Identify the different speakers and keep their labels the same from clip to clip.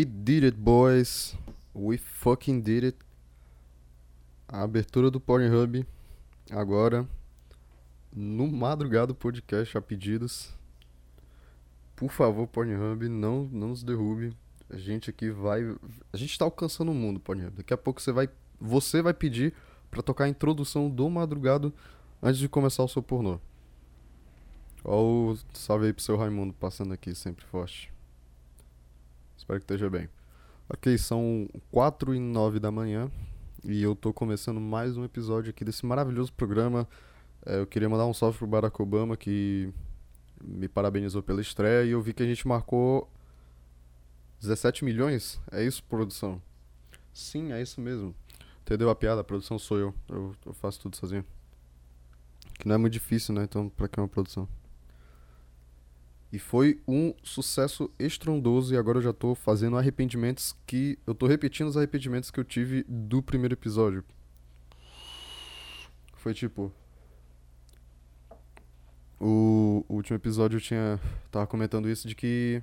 Speaker 1: We did it, boys. We fucking did it. A abertura do Pornhub agora no Madrugado Podcast a pedidos. Por favor, Pornhub, não, não nos derrube. A gente aqui vai. A gente tá alcançando o mundo, Pornhub. Daqui a pouco você vai. Você vai pedir para tocar a introdução do madrugado antes de começar o seu pornô. Ó o salve aí pro seu Raimundo passando aqui, sempre forte. Espero que esteja bem. Ok, são 4 e 9 da manhã e eu tô começando mais um episódio aqui desse maravilhoso programa. É, eu queria mandar um salve pro Barack Obama que me parabenizou pela estreia e eu vi que a gente marcou 17 milhões. É isso, produção? Sim, é isso mesmo. Entendeu a piada? A produção sou eu. Eu, eu faço tudo sozinho. Que não é muito difícil, né? Então, pra que uma produção? E foi um sucesso estrondoso e agora eu já tô fazendo arrependimentos que. Eu tô repetindo os arrependimentos que eu tive do primeiro episódio. Foi tipo. O, o último episódio eu tinha. Tava comentando isso de que.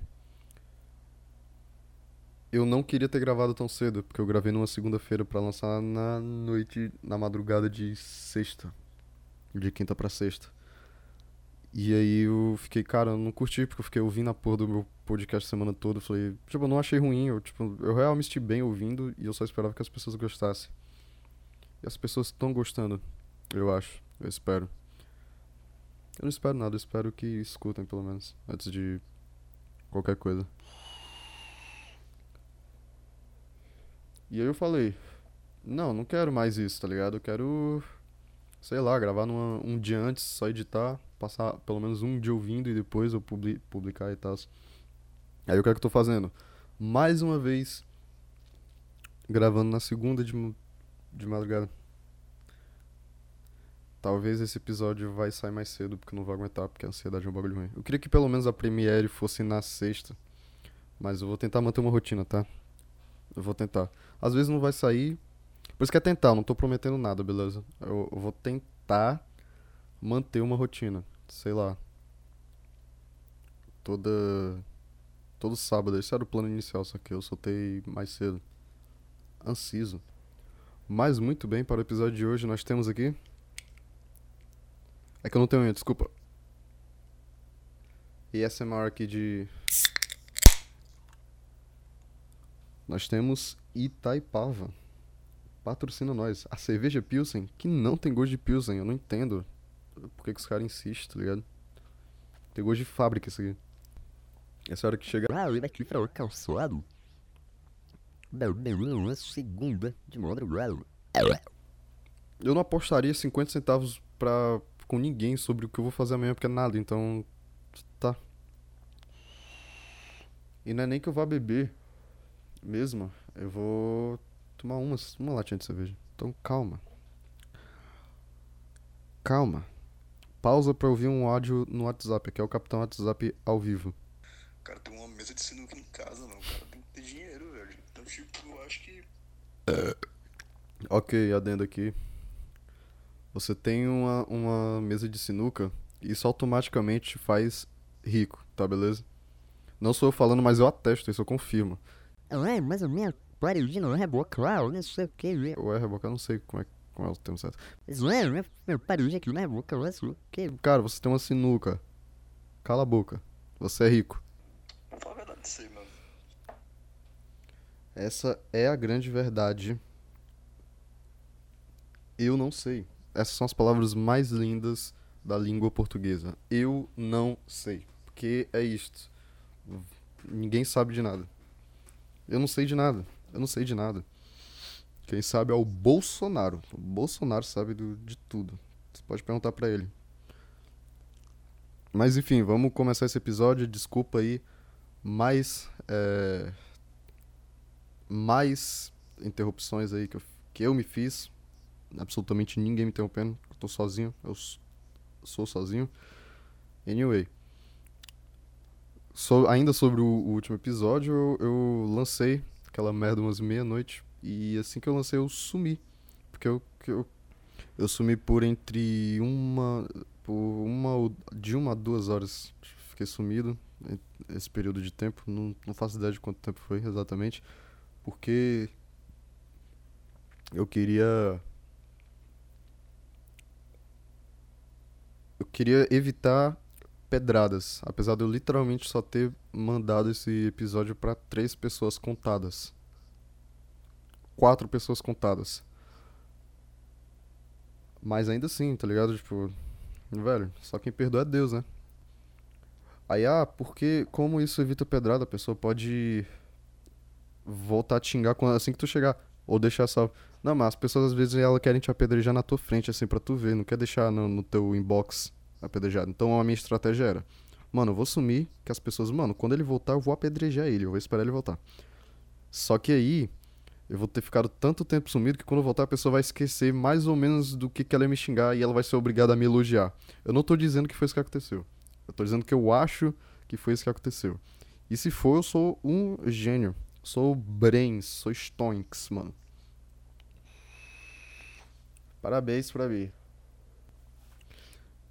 Speaker 1: Eu não queria ter gravado tão cedo, porque eu gravei numa segunda-feira para lançar na noite, na madrugada de sexta. De quinta para sexta. E aí eu fiquei, cara, eu não curti, porque eu fiquei ouvindo a porra do meu podcast a semana toda. Falei, tipo, eu não achei ruim, eu, tipo, eu realmente estive bem ouvindo e eu só esperava que as pessoas gostassem. E as pessoas estão gostando, eu acho, eu espero. Eu não espero nada, eu espero que escutem pelo menos, antes de qualquer coisa. E aí eu falei, não, não quero mais isso, tá ligado? Eu quero, sei lá, gravar numa, um dia antes, só editar, passar pelo menos um dia ouvindo e depois eu publi publicar e tal. Aí o que é que eu tô fazendo? Mais uma vez, gravando na segunda de, de madrugada. Talvez esse episódio vai sair mais cedo, porque eu não vou aguentar, porque a ansiedade é um bagulho ruim. Eu queria que pelo menos a Premiere fosse na sexta, mas eu vou tentar manter uma rotina, tá? Eu vou tentar. Às vezes não vai sair, por isso que é tentar, eu não tô prometendo nada, beleza? Eu, eu vou tentar manter uma rotina, sei lá. Toda todo sábado, esse era o plano inicial, só que eu soltei mais cedo. Anciso. Mas muito bem, para o episódio de hoje nós temos aqui É que eu não tenho unha, desculpa. E essa é maior aqui de Nós temos Itaipava. Patrocina nós. A cerveja Pilsen, que não tem gosto de Pilsen, eu não entendo. Por que, que os caras insistem, tá ligado? Tem gosto de fábrica isso aqui. Essa hora que chega.
Speaker 2: Ah, eu aqui para o calçado. Segunda de madrugada.
Speaker 1: Eu não apostaria 50 centavos pra, com ninguém sobre o que eu vou fazer amanhã, porque é nada, então. Tá. E não é nem que eu vá beber mesmo. Eu vou tomar uma, uma latinha de cerveja. Então calma. Calma. Pausa pra ouvir um áudio no WhatsApp, que é o Capitão WhatsApp ao vivo.
Speaker 3: Cara, tem uma mesa de sinuca em casa, não. Cara, tem que ter dinheiro, velho. Então, tipo, eu acho que.
Speaker 1: Ok, adendo aqui. Você tem uma, uma mesa de sinuca, isso automaticamente te faz rico, tá beleza? Não sou eu falando, mas eu atesto, isso eu confirmo.
Speaker 2: É, mais ou menos. Não é boa, claro, não sei o que.
Speaker 1: Ou é rebocar, eu não sei como é, como é o termo certo.
Speaker 2: Isso é, né? Meu paredinho aqui não é claro, não sei o que.
Speaker 1: Cara, você tem uma sinuca. Cala a boca. Você é rico.
Speaker 3: Vou falar a verdade mano.
Speaker 1: Essa é a grande verdade. Eu não sei. Essas são as palavras mais lindas da língua portuguesa. Eu não sei. Porque é isto. Ninguém sabe de nada. Eu não sei de nada. Eu não sei de nada. Quem sabe é o Bolsonaro. O Bolsonaro sabe do, de tudo. Você pode perguntar pra ele. Mas enfim, vamos começar esse episódio. Desculpa aí. Mais. É, mais interrupções aí que eu, que eu me fiz. Absolutamente ninguém me interrompendo. Eu tô sozinho. Eu sou sozinho. Anyway. So, ainda sobre o, o último episódio, eu, eu lancei aquela merda umas meia-noite. E assim que eu lancei, eu sumi. Porque eu, eu, eu sumi por entre uma. Por uma de uma a duas horas. Fiquei sumido. esse período de tempo. Não, não faço ideia de quanto tempo foi exatamente. Porque eu queria. Eu queria evitar pedradas. Apesar de eu literalmente só ter mandado esse episódio pra três pessoas contadas. Quatro pessoas contadas. Mas ainda assim, tá ligado? Tipo, velho, só quem perdoa é Deus, né? Aí, ah, porque como isso evita pedrada, a pessoa pode voltar a te xingar assim que tu chegar. Ou deixar salvo. Não, mas as pessoas às vezes elas querem te apedrejar na tua frente, assim, pra tu ver. Não quer deixar no, no teu inbox apedrejado. Então a minha estratégia era: Mano, eu vou sumir que as pessoas, mano, quando ele voltar, eu vou apedrejar ele. Eu vou esperar ele voltar. Só que aí, eu vou ter ficado tanto tempo sumido que quando eu voltar a pessoa vai esquecer mais ou menos do que, que ela ia me xingar e ela vai ser obrigada a me elogiar. Eu não tô dizendo que foi isso que aconteceu. Eu tô dizendo que eu acho que foi isso que aconteceu. E se for, eu sou um gênio. Sou brains, sou stonks, mano. Parabéns pra mim.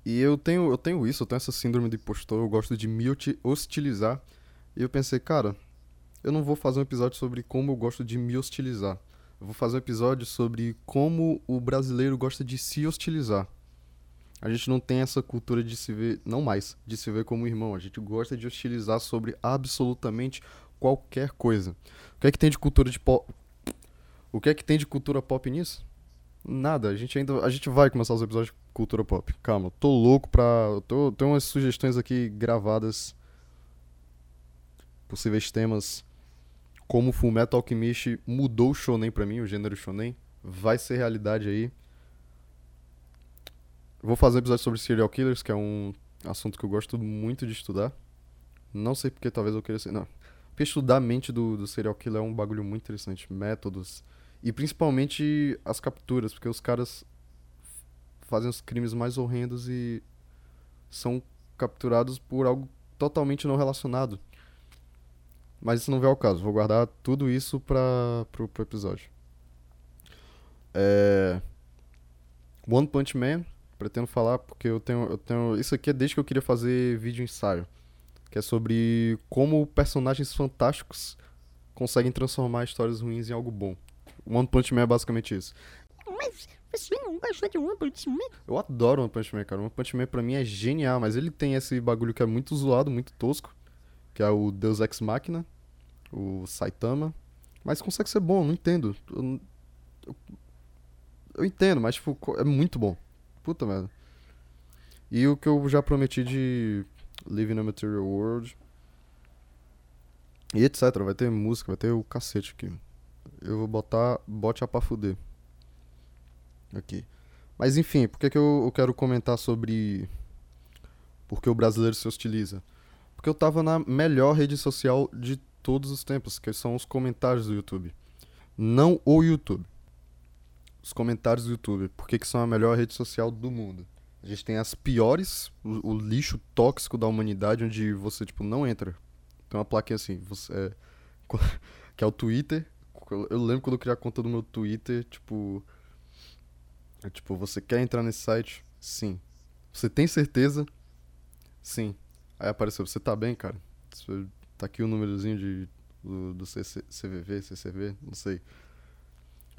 Speaker 1: E eu tenho, eu tenho isso, eu tenho essa síndrome de impostor, eu gosto de me hostilizar. E eu pensei, cara, eu não vou fazer um episódio sobre como eu gosto de me hostilizar. Eu vou fazer um episódio sobre como o brasileiro gosta de se hostilizar. A gente não tem essa cultura de se ver, não mais, de se ver como irmão. A gente gosta de hostilizar sobre absolutamente qualquer coisa. O que é que tem de cultura de pop? O que é que tem de cultura pop nisso? Nada. A gente ainda, a gente vai começar os episódios cultura pop. Calma, tô louco pra, tô, tenho umas sugestões aqui gravadas, possíveis temas. Como Fullmetal Alchemist mudou o shonen pra mim, o gênero shonen, vai ser realidade aí. Vou fazer um episódio sobre serial killers, que é um assunto que eu gosto muito de estudar. Não sei porque talvez eu queira ser. Não. Porque estudar a mente do, do serial killer é um bagulho muito interessante. Métodos. E principalmente as capturas, porque os caras fazem os crimes mais horrendos e são capturados por algo totalmente não relacionado. Mas isso não vem ao caso. Vou guardar tudo isso para pro, pro episódio. É... One Punch Man, pretendo falar porque eu tenho, eu tenho. Isso aqui é desde que eu queria fazer vídeo ensaio. Que é sobre como personagens fantásticos conseguem transformar histórias ruins em algo bom. One Punch Man é basicamente isso.
Speaker 2: Mas
Speaker 1: Eu adoro One Punch Man, cara. One Punch Man pra mim é genial, mas ele tem esse bagulho que é muito zoado, muito tosco. Que é o Deus Ex Machina, o Saitama. Mas consegue ser bom, não entendo. Eu, eu, eu entendo, mas tipo, é muito bom. Puta merda. E o que eu já prometi de Live in a Material World. E etc. Vai ter música, vai ter o cacete aqui. Eu vou botar bote a pra fuder. Aqui. Mas enfim, por que, que eu, eu quero comentar sobre por que o brasileiro se hostiliza? Porque eu tava na melhor rede social de todos os tempos, que são os comentários do YouTube. Não o YouTube. Os comentários do YouTube. Por que, que são a melhor rede social do mundo? A gente tem as piores, o, o lixo tóxico da humanidade, onde você, tipo, não entra. Tem uma plaquinha assim, você, é, que é o Twitter. Eu lembro quando eu criei a conta do meu Twitter, tipo, é tipo, você quer entrar nesse site? Sim. Você tem certeza? Sim. Aí apareceu, você tá bem, cara? Tá aqui o númerozinho de, do, do CC CVV, CCV, não sei.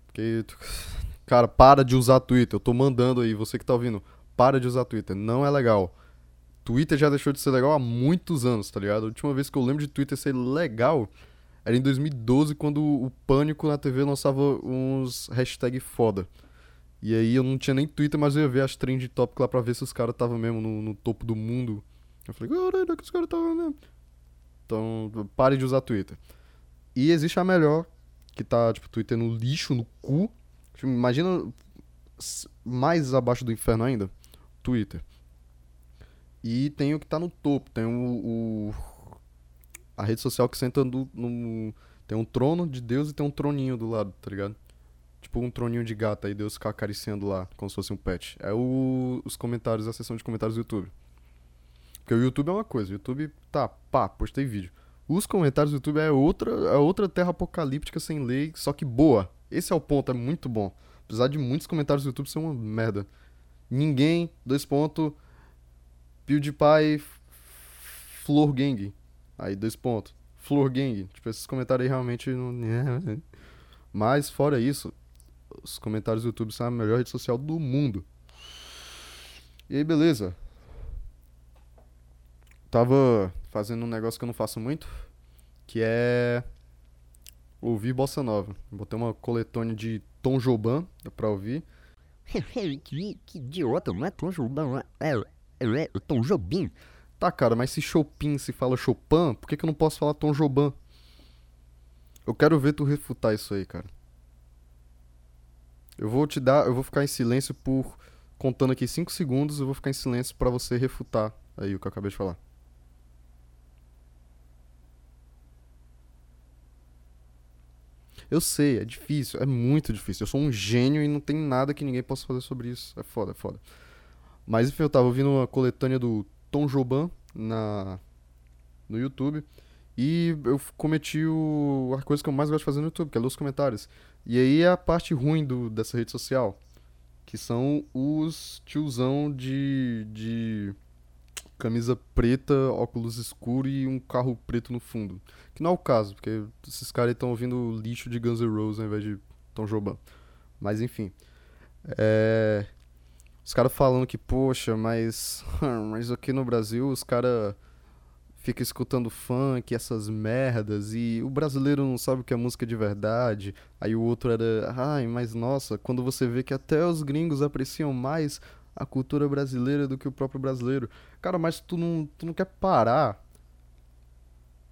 Speaker 1: Porque, tu- cara, para de usar Twitter. Eu tô mandando aí, você que tá ouvindo, para de usar Twitter. Não é legal. Twitter já deixou de ser legal há muitos anos, tá ligado? A última vez que eu lembro de Twitter ser legal era em 2012, quando o Pânico na TV lançava uns hashtag foda. E aí eu não tinha nem Twitter, mas eu ia ver as trend topic lá pra ver se os caras estavam mesmo no, no topo do mundo. Eu falei, caralho, que os caras estavam mesmo. Então, pare de usar Twitter. E existe a melhor, que tá, tipo, Twitter no lixo, no cu. Tipo, Imagina mais abaixo do inferno ainda, Twitter. E tem o que tá no topo, tem o, o- a rede social que senta no, no- tem um trono de Deus e tem um troninho do lado, tá ligado? Tipo um troninho de gata aí Deus fica acariciando lá, como se fosse um pet. É o, os comentários, a seção de comentários do YouTube. Porque o YouTube é uma coisa, o YouTube tá, pá, postei vídeo. Os comentários do YouTube é outra, é outra terra apocalíptica sem lei, só que boa. Esse é o ponto, é muito bom. Apesar de muitos comentários do YouTube ser uma merda. Ninguém, dois pontos, PewDiePie, Flor Gang. Aí, dois pontos. Flor Gang. Tipo, esses comentários aí realmente não. Mas, fora isso, os comentários do YouTube são a melhor rede social do mundo. E aí, beleza. Tava fazendo um negócio que eu não faço muito, que é ouvir bossa nova. Botei uma coletânea de Tom Jobim pra ouvir.
Speaker 2: que, idiota, não é Tom Jobim, é, é, é Tom Jobim.
Speaker 1: Tá, cara, mas se Chopin se fala Chopin, por que, que eu não posso falar Tom Jobim? Eu quero ver tu refutar isso aí, cara. Eu vou te dar, eu vou ficar em silêncio por contando aqui 5 segundos, eu vou ficar em silêncio pra você refutar aí o que eu acabei de falar. Eu sei, é difícil, é muito difícil. Eu sou um gênio e não tem nada que ninguém possa fazer sobre isso. É foda, é foda. Mas enfim, eu tava ouvindo uma coletânea do Tom Jobim na, no YouTube. E eu cometi o, a coisa que eu mais gosto de fazer no YouTube, que é ler os comentários. E aí é a parte ruim do, dessa rede social. Que são os tiozão de, de camisa preta, óculos escuros e um carro preto no fundo. Que não é o caso, porque esses caras estão ouvindo lixo de Guns N' Roses ao invés de Tom Jobim. Mas enfim. É... Os caras falando que, poxa, mas. mas aqui no Brasil os caras ficam escutando funk, essas merdas, e o brasileiro não sabe o que é música de verdade. Aí o outro era, ai, mas nossa, quando você vê que até os gringos apreciam mais a cultura brasileira do que o próprio brasileiro. Cara, mas tu não, tu não quer parar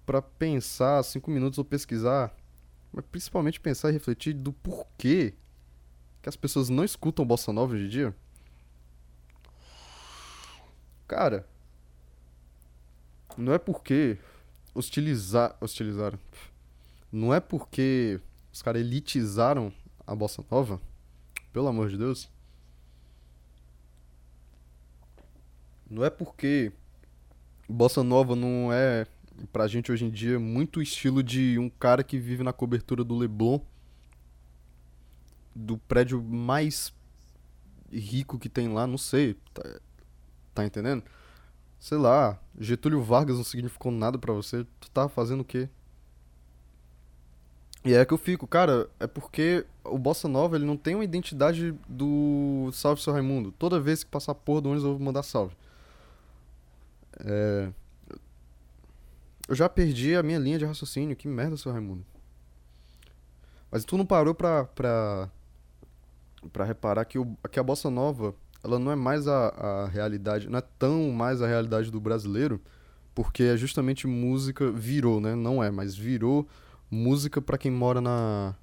Speaker 1: pra pensar cinco minutos ou pesquisar, mas principalmente pensar e refletir do porquê que as pessoas não escutam bossa nova hoje em dia? Cara, não é porque hostilizar, hostilizaram. Não é porque os caras elitizaram a bossa nova, pelo amor de Deus. Não é porque bossa nova não é pra gente hoje em dia muito estilo de um cara que vive na cobertura do Leblon, do prédio mais rico que tem lá, não sei, tá, tá entendendo? Sei lá, Getúlio Vargas não significou nada pra você, tu tá fazendo o quê? E é que eu fico, cara, é porque o Bossa Nova ele não tem uma identidade do Salve Seu Raimundo. Toda vez que passar porra do ônibus eu vou mandar salve. É... Eu já perdi a minha linha de raciocínio. Que merda, seu Raimundo. Mas tu não parou pra, pra, pra reparar que, o, que a bossa nova ela não é mais a, a realidade, não é tão mais a realidade do brasileiro, porque é justamente música, virou, né? Não é, mas virou música para quem mora na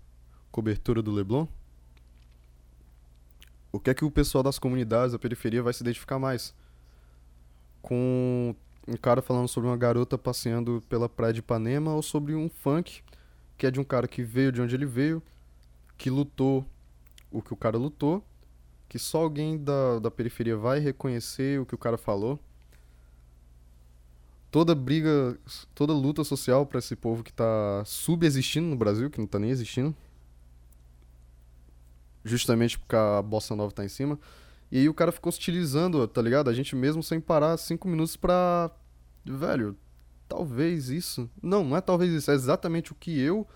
Speaker 1: cobertura do Leblon. O que é que o pessoal das comunidades, da periferia, vai se identificar mais? Com um cara falando sobre uma garota passeando pela praia de Ipanema ou sobre um funk que é de um cara que veio de onde ele veio, que lutou o que o cara lutou, que só alguém da, da periferia vai reconhecer o que o cara falou. Toda briga, toda luta social para esse povo que tá subexistindo no Brasil, que não tá nem existindo. Justamente porque a bossa nova tá em cima. E aí o cara ficou hostilizando, tá ligado? A gente mesmo sem parar cinco minutos pra. Velho, talvez isso. Não, não é talvez isso, é exatamente o que eu.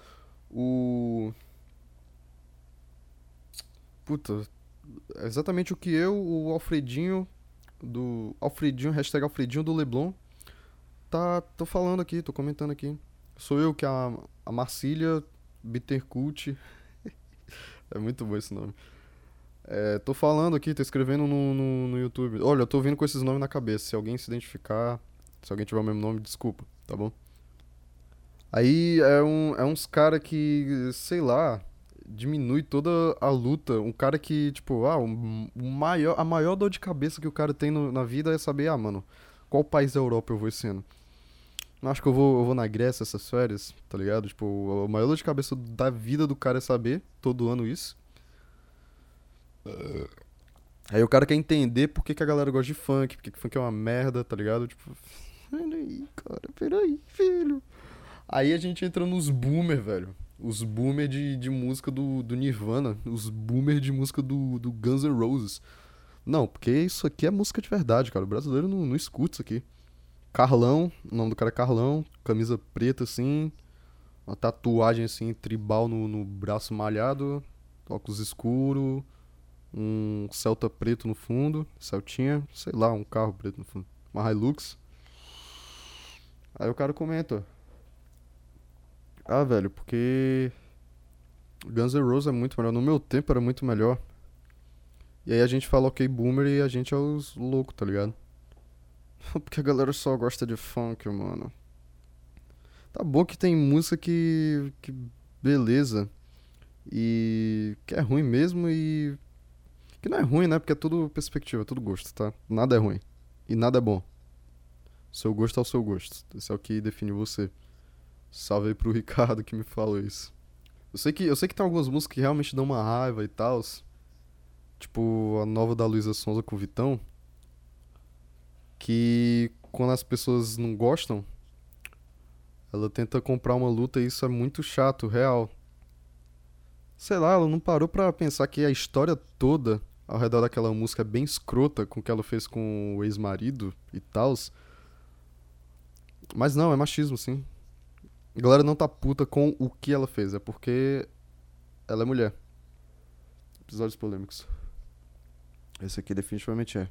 Speaker 1: O. Puta. Exatamente o que eu, o Alfredinho. Do. Alfredinho, hashtag Alfredinho do Leblon. Tá. tô falando aqui, tô comentando aqui. Sou eu que a, a Marcília Bittercult. é muito bom esse nome. É, tô falando aqui, tô escrevendo no, no, no, YouTube. Olha, eu tô vindo com esses nomes na cabeça. Se alguém se identificar, se alguém tiver o mesmo nome, desculpa, tá bom? Aí é, um, é uns cara que, sei lá, diminui toda a luta. Um cara que, tipo, ah, um maior, a maior dor de cabeça que o cara tem no, na vida é saber, ah, mano, qual país da Europa eu vou esse ano? Acho que eu vou, eu vou na Grécia essas férias, tá ligado? Tipo, a maior dor de cabeça da vida do cara é saber, todo ano isso. Aí o cara quer entender por que, que a galera gosta de funk, por que, que funk é uma merda, tá ligado? Tipo, peraí, cara, peraí, filho. Aí a gente entra nos boomer, velho. Os boomer de, de música do, do Nirvana, os boomer de música do, do Guns N' Roses. Não, porque isso aqui é música de verdade, cara. O brasileiro não, não escuta isso aqui. Carlão, o nome do cara é Carlão, camisa preta assim, uma tatuagem assim, tribal no, no braço malhado, óculos escuro, um Celta preto no fundo, Celtinha, sei lá, um carro preto no fundo, uma Hilux. Aí o cara comenta, ah, velho, porque Guns N' Roses é muito melhor, no meu tempo era muito melhor. E aí a gente fala ok boomer e a gente é os loucos, tá ligado? Porque a galera só gosta de funk, mano. Tá bom que tem música que. que beleza. E. que é ruim mesmo e. que não é ruim, né? Porque é tudo perspectiva, é tudo gosto, tá? Nada é ruim. E nada é bom. Seu gosto é o seu gosto. Esse é o que define você. Salve aí pro Ricardo que me falou isso. Eu sei que, eu sei que tem algumas músicas que realmente dão uma raiva e tal. Tipo a nova da Luísa Sonza com o Vitão. Que quando as pessoas não gostam, ela tenta comprar uma luta e isso é muito chato, real. Sei lá, ela não parou pra pensar que a história toda ao redor daquela música é bem escrota com o que ela fez com o ex-marido e tal. Mas não, é machismo, sim. A galera não tá puta com o que ela fez, é porque ela é mulher. Episódios polêmicos. Esse aqui definitivamente é.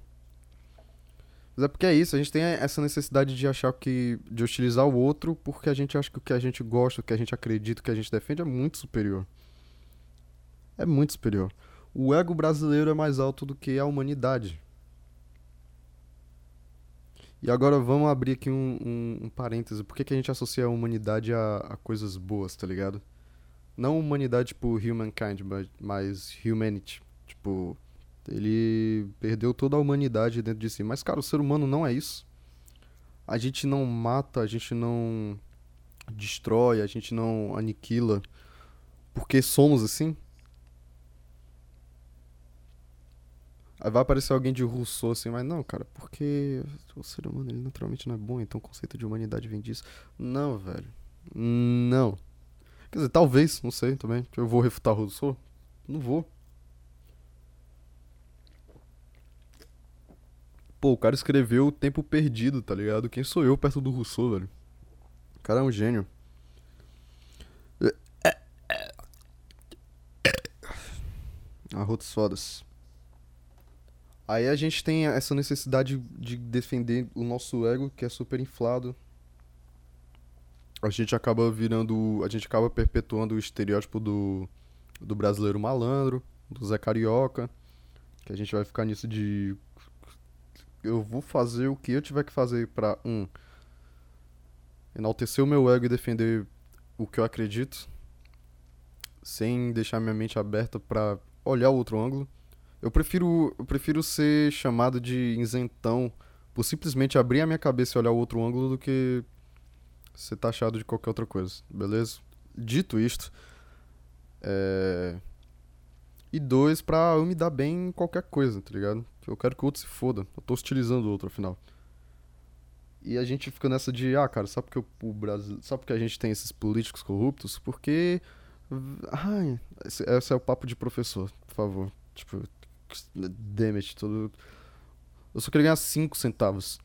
Speaker 1: Mas é porque é isso, a gente tem essa necessidade de achar que. de hostilizar o outro porque a gente acha que o que a gente gosta, o que a gente acredita, o que a gente defende é muito superior. É muito superior. O ego brasileiro é mais alto do que a humanidade. E agora vamos abrir aqui um, um, um parêntese. Por que, que a gente associa a humanidade a, a coisas boas, tá ligado? Não humanidade tipo humankind, mas humanity. Tipo, ele perdeu toda a humanidade dentro de si. Mas, cara, o ser humano não é isso. A gente não mata, a gente não destrói, a gente não aniquila porque somos assim. Aí vai aparecer alguém de Rousseau assim, mas não, cara, porque o ser humano ele naturalmente não é bom, então o conceito de humanidade vem disso. Não, velho. Não. Quer dizer, talvez, não sei também. Eu vou refutar Rousseau? Não vou. Pô, o cara escreveu o Tempo Perdido, tá ligado? Quem sou eu perto do Rousseau, velho? O cara é um gênio. Arrotos fodas. Aí a gente tem essa necessidade de defender o nosso ego, que é super inflado. A gente acaba virando. A gente acaba perpetuando o estereótipo do, do brasileiro malandro, do Zé Carioca. Que a gente vai ficar nisso de eu vou fazer o que eu tiver que fazer para um enaltecer o meu ego e defender o que eu acredito, sem deixar minha mente aberta para olhar outro ângulo. Eu prefiro, eu prefiro ser chamado de isentão por simplesmente abrir a minha cabeça e olhar o outro ângulo do que ser taxado de qualquer outra coisa, beleza? Dito isto, é... e dois, pra eu me dar bem em qualquer coisa, tá ligado? Eu quero que o outro se foda. Eu tô hostilizando o outro, afinal. E a gente fica nessa de, ah, cara, só porque o Brasil. Só porque a gente tem esses políticos corruptos, porque. Ai, esse, esse é o papo de professor, por favor. Tipo, damage, todo. Eu só queria ganhar 5 centavos.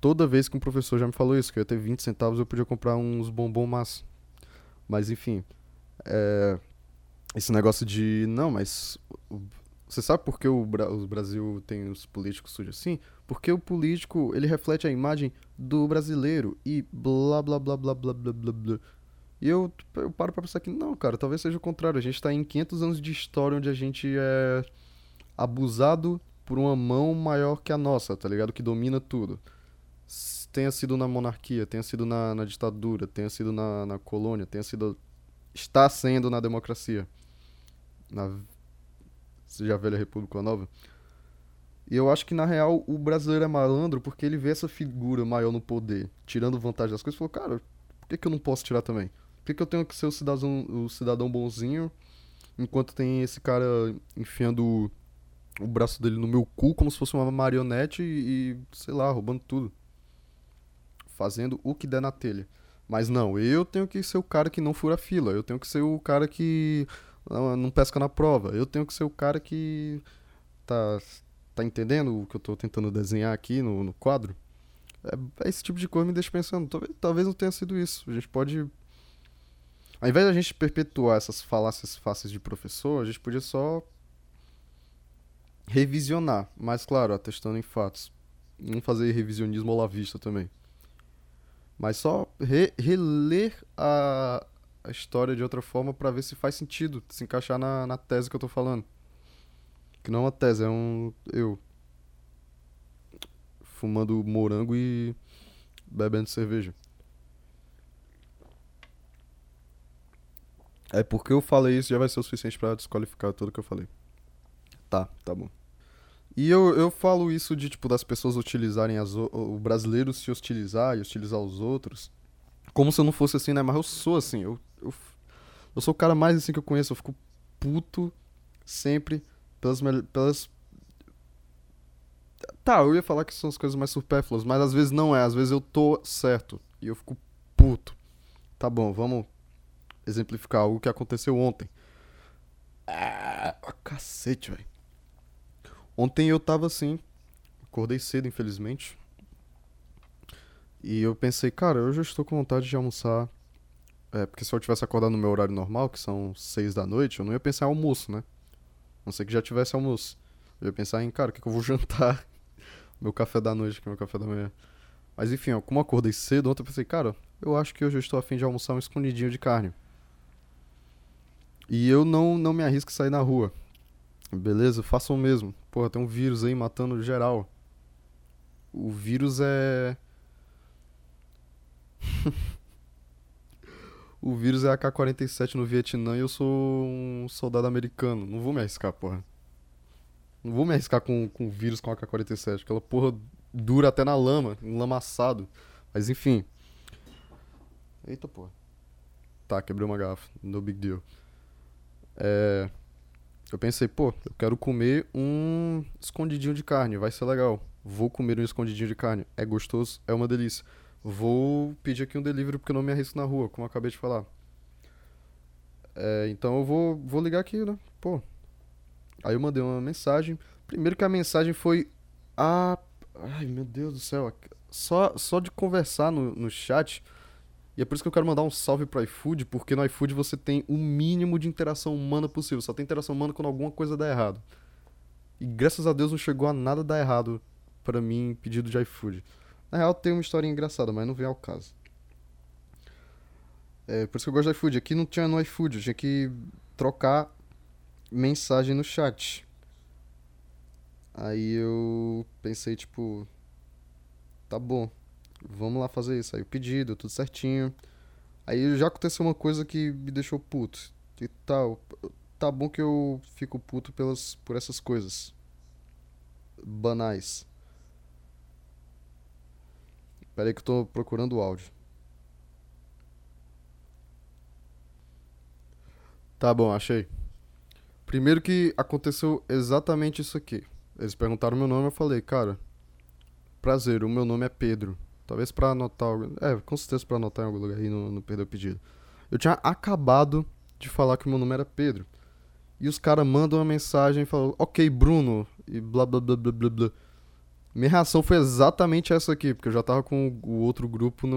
Speaker 1: Toda vez que um professor já me falou isso, que eu ia ter 20 centavos, eu podia comprar uns bombom massa. Mas enfim. É... Esse negócio de. Não, mas você sabe por que o, Bra o Brasil tem os políticos sujos assim? Porque o político, ele reflete a imagem do brasileiro e blá blá blá blá blá blá blá blá. E eu, eu paro pra pensar que não, cara, talvez seja o contrário. A gente tá em 500 anos de história onde a gente é abusado por uma mão maior que a nossa, tá ligado? Que domina tudo. Tenha sido na monarquia, tenha sido na, na ditadura, tenha sido na, na colônia, tenha sido. está sendo na democracia. Na seja a velha República Nova. E eu acho que, na real, o brasileiro é malandro porque ele vê essa figura maior no poder, tirando vantagem das coisas, e falou, cara, por que, que eu não posso tirar também? Por que, que eu tenho que ser o cidadão, o cidadão bonzinho, enquanto tem esse cara enfiando o, braço dele no meu cu como se fosse uma marionete e, e, sei lá, roubando tudo. Fazendo o que der na telha. Mas não, eu tenho que ser o cara que não fura fila, eu tenho que ser o cara que não, não pesca na prova. Eu tenho que ser o cara que tá, tá entendendo o que eu tô tentando desenhar aqui no, no quadro? É, é esse tipo de coisa me deixa pensando. Talvez, talvez não tenha sido isso. A gente pode. Ao invés da gente perpetuar essas falácias fáceis de professor, a gente podia só revisionar. Mas, claro, atestando em fatos. Não fazer revisionismo à la vista também. Mas só re reler a, a história de outra forma para ver se faz sentido, se encaixar na, na tese que eu tô falando. Que não é uma tese, é um. Eu. Fumando morango e bebendo cerveja. É porque eu falei isso já vai ser o suficiente para desqualificar tudo que eu falei. Tá, tá bom. E eu, eu falo isso de, tipo, das pessoas utilizarem as... o- brasileiro se hostilizar e hostilizar os outros. Como se eu não fosse assim, né? Mas eu sou assim. Eu, eu, eu sou o cara mais assim que eu conheço. Eu fico puto sempre pelas... pelas... Tá, eu ia falar que são as coisas mais supérfluas, mas às vezes não é. Às vezes eu tô certo e eu fico puto. Tá bom, vamos exemplificar algo que aconteceu ontem. Ah, cacete, velho. Ontem eu tava assim, acordei cedo, infelizmente. E eu pensei, cara, eu estou com vontade de almoçar. É, porque se eu tivesse acordado no meu horário normal, que são seis da noite, eu não ia pensar em almoço, né? A não ser que já tivesse almoço. Eu ia pensar em, cara, o que, que eu vou jantar? meu café da noite, que é meu café da manhã. Mas enfim, ó, como acordei cedo, ontem eu pensei, cara, eu acho que hoje eu estou afim de almoçar um escondidinho de carne. E eu não, não me arrisco a sair na rua. Beleza? Façam o mesmo. Porra, tem um vírus aí matando geral. O vírus é. o vírus é AK-47 no Vietnã e eu sou um soldado americano. Não vou me arriscar, porra. Não vou me arriscar com, com vírus com AK-47. Aquela porra dura até na lama, enlamaçado. Mas enfim. Eita porra. Tá, quebrei uma garrafa. No big deal. É. Eu pensei, pô, eu quero comer um escondidinho de carne, vai ser legal. Vou comer um escondidinho de carne, é gostoso, é uma delícia. Vou pedir aqui um delivery porque eu não me arrisco na rua, como eu acabei de falar. É, então eu vou, vou ligar aqui, né? Pô. Aí eu mandei uma mensagem. Primeiro que a mensagem foi. Ah. Ai, meu Deus do céu. Só, só de conversar no, no chat. E é por isso que eu quero mandar um salve pro iFood, porque no iFood você tem o mínimo de interação humana possível. Só tem interação humana quando alguma coisa dá errado. E graças a Deus não chegou a nada dar errado pra mim pedido de iFood. Na real tem uma história engraçada, mas não vem ao caso. É por isso que eu gosto do iFood. Aqui não tinha no iFood, eu tinha que trocar mensagem no chat. Aí eu pensei, tipo, tá bom, vamos lá fazer isso. Aí o pedido, tudo certinho. Aí já aconteceu uma coisa que me deixou puto. E tal, tá bom que eu fico puto pelas, por essas coisas banais. Pera aí que eu tô procurando o áudio. Tá bom, achei. Primeiro que aconteceu exatamente isso aqui. Eles perguntaram meu nome, eu falei, cara, prazer, o meu nome é Pedro. Talvez pra anotar. É, com certeza pra anotar em algum lugar aí não, perder o pedido. Eu tinha acabado de falar que o meu nome era Pedro. E os caras mandam uma mensagem e falam, ok, Bruno, e blá blá blá blá blá blá. Minha reação foi exatamente essa aqui, porque eu já tava com o outro grupo no,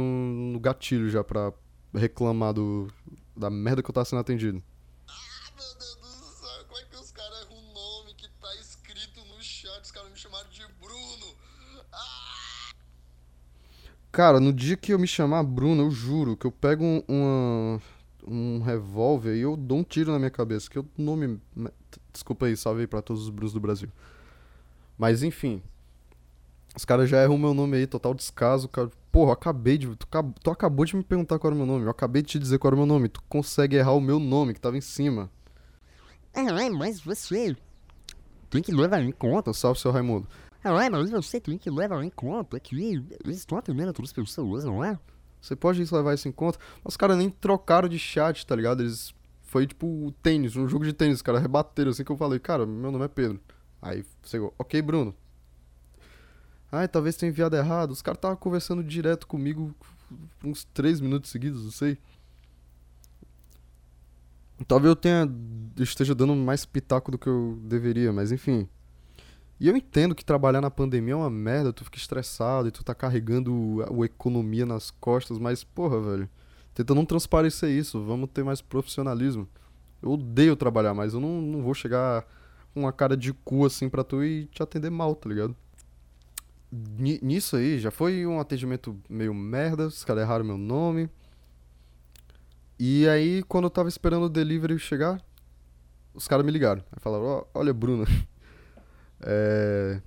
Speaker 1: no gatilho já pra reclamar do, da merda que eu tava sendo atendido.
Speaker 3: Ah, meu Deus do céu, como é que os caras erram o nome que tá escrito no chat? Os caras me chamaram de Bruno. Ah!
Speaker 1: Cara, no dia que eu me chamar Bruno, eu juro que eu pego um, uma- um revólver e eu dou um tiro na minha cabeça. Que o nome. Desculpa aí, salve aí pra todos os Brunos do Brasil. Mas enfim. Os caras já erram o meu nome aí, total descaso. Cara. Porra, eu acabei de. Tu, tu acabou de me perguntar qual era o meu nome. Eu acabei de te dizer qual era o meu nome. Tu consegue errar o meu nome que tava em cima.
Speaker 2: Ah, mas você tem que levar em conta.
Speaker 1: Salve, seu Raimundo.
Speaker 2: Ah, mas você tem que levar em conta que eles estão atendendo outras pessoas, não é?
Speaker 1: Você pode levar isso em conta. Mas os caras nem trocaram de chat, tá ligado? Eles. Foi tipo tênis, um jogo de tênis. Os caras rebateram assim que eu falei, cara, meu nome é Pedro. Aí você, ok, Bruno. Ai, talvez tenha enviado errado. Os caras estavam conversando direto comigo uns 3 minutos seguidos, não sei. Talvez eu tenha. esteja dando mais pitaco do que eu deveria, mas enfim. E eu entendo que trabalhar na pandemia é uma merda, tu fica estressado e tu tá carregando a, economia nas costas, mas, porra, velho, tenta não transparecer isso, vamos ter mais profissionalismo. Eu odeio trabalhar, mas eu não, não vou chegar com uma cara de cu assim pra tu e te atender mal, tá ligado? Ni- Nisso aí, já foi um atendimento meio merda, os caras erraram meu nome. E aí, quando eu tava esperando o delivery chegar, os caras me ligaram. Aí falaram, "Ó, olha, Bruno, é,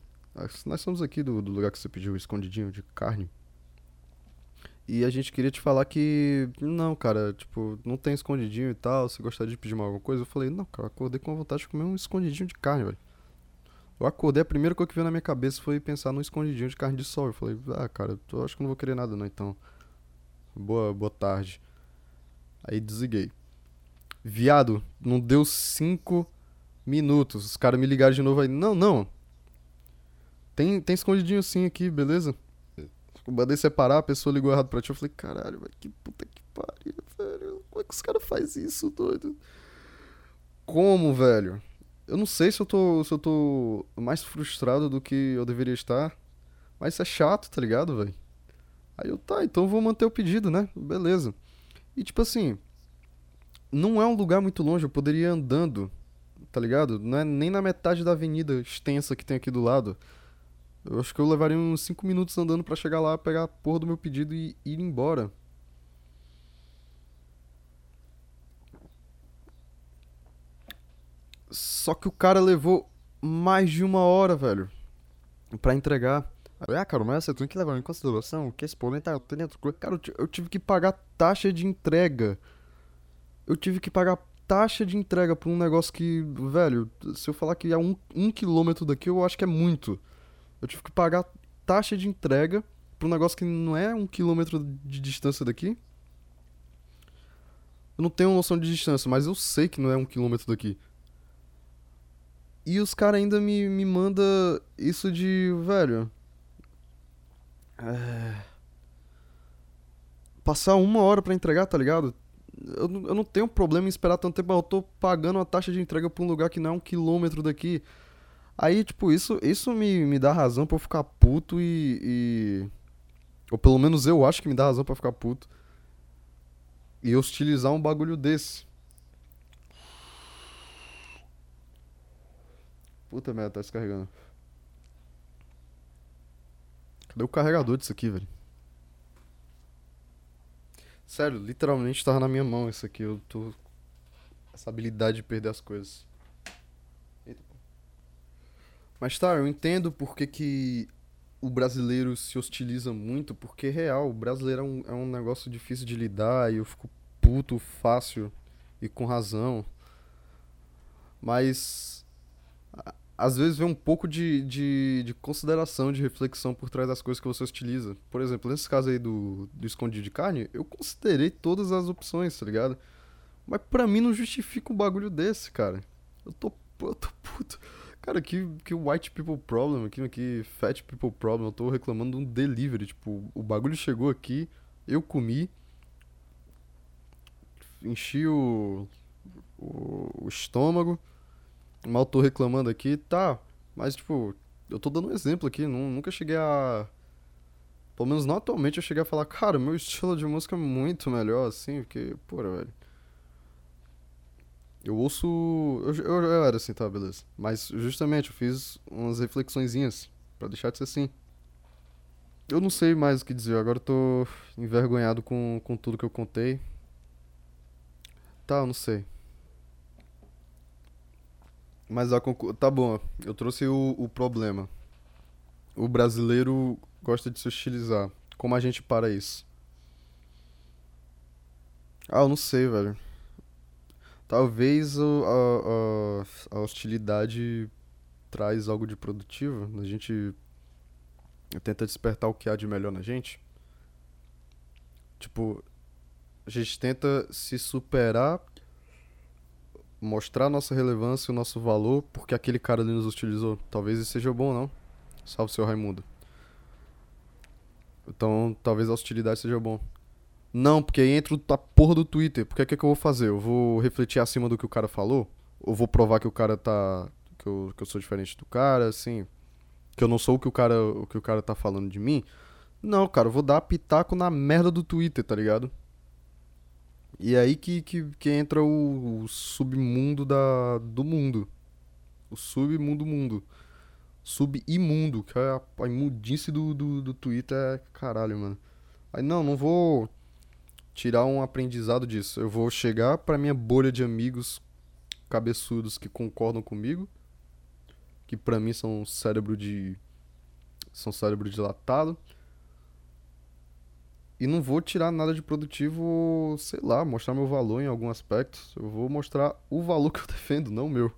Speaker 1: nós- somos aqui do, do lugar que você pediu, escondidinho de carne. E a gente queria te falar que, não, cara, tipo, não tem escondidinho e tal, você gostaria de pedir mais alguma coisa? Eu falei, não, cara, acordei com vontade de comer um escondidinho de carne, velho. Eu acordei, a primeira coisa que veio na minha cabeça foi pensar num escondidinho de carne de sol. Eu falei, ah, cara, eu acho que não vou querer nada não, então. Boa, boa tarde. Aí desliguei. Viado, não deu cinco minutos. Os caras me ligaram de novo aí. Não, não. Tem, tem escondidinho sim aqui, beleza? Eu mandei separar, a pessoa ligou errado pra ti. Eu falei, caralho, velho, que puta que pariu, velho. Como é que os caras fazem isso, doido? Como, velho? Eu não sei se eu tô, se eu tô mais frustrado do que eu deveria estar. Mas isso é chato, tá ligado, velho? Aí eu, tá, então eu vou manter o pedido, né? Beleza. E tipo assim, não é um lugar muito longe, eu poderia ir andando, tá ligado? Não é nem na metade da avenida extensa que tem aqui do lado. Eu acho que eu levaria uns 5 minutos andando pra chegar lá, pegar a porra do meu pedido e ir embora. Só que o cara levou mais de uma hora, velho, pra entregar.
Speaker 2: Ah, cara, mas você tem que levar em consideração que esse problema tá dentro.
Speaker 1: Cara, eu tive que pagar taxa de entrega. Eu tive que pagar taxa de entrega por um negócio que, velho, se eu falar que é um, um quilômetro daqui, eu acho que é muito. Eu tive que pagar taxa de entrega por um negócio que não é um quilômetro de distância daqui. Eu não tenho noção de distância, mas eu sei que não é um quilômetro daqui. E os caras ainda me, me mandam isso de, velho. É... Passar uma hora pra entregar, tá ligado? Eu, eu não tenho problema em esperar tanto tempo, eu tô pagando a taxa de entrega pra um lugar que não é um quilômetro daqui. Aí, tipo, isso, isso me, me dá razão pra eu ficar puto e, e- Ou pelo menos eu acho que me dá razão pra ficar puto. E hostilizar um bagulho desse. Puta merda, tá descarregando. Cadê o carregador disso aqui, velho? Sério, literalmente tava na minha mão isso aqui. Eu tô. Essa habilidade de perder as coisas. Eita. Mas tá, eu entendo porque que o brasileiro se hostiliza muito, porque real, o brasileiro é um, é um negócio difícil de lidar e eu fico puto fácil e com razão. Mas às vezes vem um pouco de, de, de consideração, de reflexão por trás das coisas que você utiliza. Por exemplo, nesse caso aí do, do escondido de carne, eu considerei todas as opções, tá ligado? Mas pra mim não justifica um bagulho desse, cara. Eu tô, eu tô puto. Cara, que, que white people problem aqui, que fat people problem. Eu tô reclamando de um delivery. Tipo, o bagulho chegou aqui, eu comi, enchi o, o, o estômago. Mal tô reclamando aqui, tá. Mas, tipo, eu tô dando um exemplo aqui. nu- nunca cheguei a. Pelo menos não atualmente eu cheguei a falar, cara, meu estilo de música é muito melhor, assim, porque, porra, velho. Eu ouço. Eu, eu, eu era assim, tá, beleza. Mas justamente eu fiz umas reflexõezinhas pra deixar de ser assim. Eu não sei mais o que dizer, agora eu tô envergonhado com, com tudo que eu contei. Tá, eu não sei. Mas a conclu... tá bom, eu trouxe o, o problema. O brasileiro gosta de se hostilizar. Como a gente para isso? Ah, eu não sei, velho. Talvez o- a, a, a hostilidade traz algo de produtivo. A gente tenta despertar o que há de melhor na gente. Tipo, a gente tenta se superar, mostrar nossa relevância, o nosso valor, porque aquele cara ali nos hostilizou. Talvez isso seja bom, não? Salve, seu Raimundo. Então, talvez a hostilidade seja bom. Não, porque aí entra a porra do Twitter. Porque o que, que eu vou fazer? Eu vou refletir acima do que o cara falou? Ou vou provar que o cara tá. que eu, que eu sou diferente do cara, assim? que eu não sou o que o cara, o que o cara tá falando de mim. Não, cara, eu vou dar pitaco na merda do Twitter, tá ligado? E é aí que, que, que entra o, o submundo da, do mundo. O submundo mundo. Subimundo, que é a, a imundice do, do, do Twitter. É caralho, mano. Aí não, não vou tirar um aprendizado disso. Eu vou chegar pra minha bolha de amigos cabeçudos que concordam comigo, que pra mim são cérebro de são cérebro dilatado. E não vou tirar nada de produtivo, sei lá, mostrar meu valor em algum aspecto. Eu vou mostrar o valor que eu defendo, não o meu.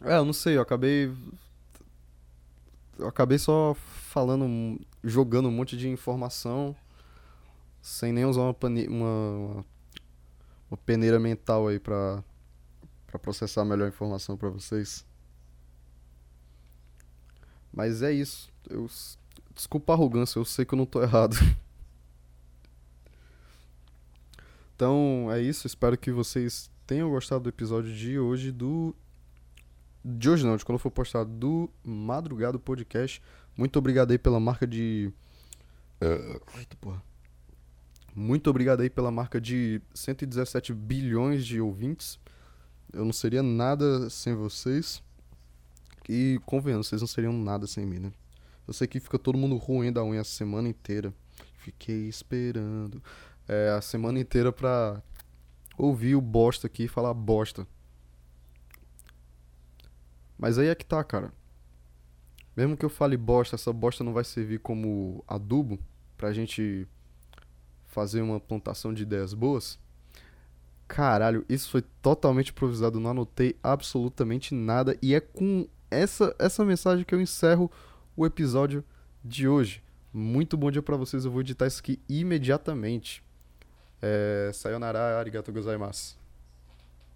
Speaker 1: É, eu não sei, eu acabei. Eu acabei só falando, jogando um monte de informação, sem nem usar uma, pane... uma, uma peneira mental aí pra, pra processar melhor a informação pra vocês. Mas é isso. Eu, desculpa a arrogância, eu sei que eu não tô errado. Então é isso, espero que vocês tenham gostado do episódio de hoje do. De hoje não, de quando for postado do Madrugado Podcast. Muito obrigado aí pela marca de. Eita porra. Muito obrigado aí pela marca de 117 bilhões de ouvintes. Eu não seria nada sem vocês. E convenhamos, vocês não seriam nada sem mim, né? Eu sei que fica todo mundo ruim da unha a semana inteira. Fiquei esperando é, a semana inteira pra ouvir o bosta aqui e falar bosta. Mas aí é que tá, cara. Mesmo que eu fale bosta, essa bosta não vai servir como adubo pra gente fazer uma plantação de ideias boas. Caralho, isso foi totalmente improvisado, não anotei absolutamente nada e é com essa essa mensagem que eu encerro o episódio de hoje. Muito bom dia para vocês, eu vou editar isso aqui imediatamente. É, sayonara, arigato gozaimasu.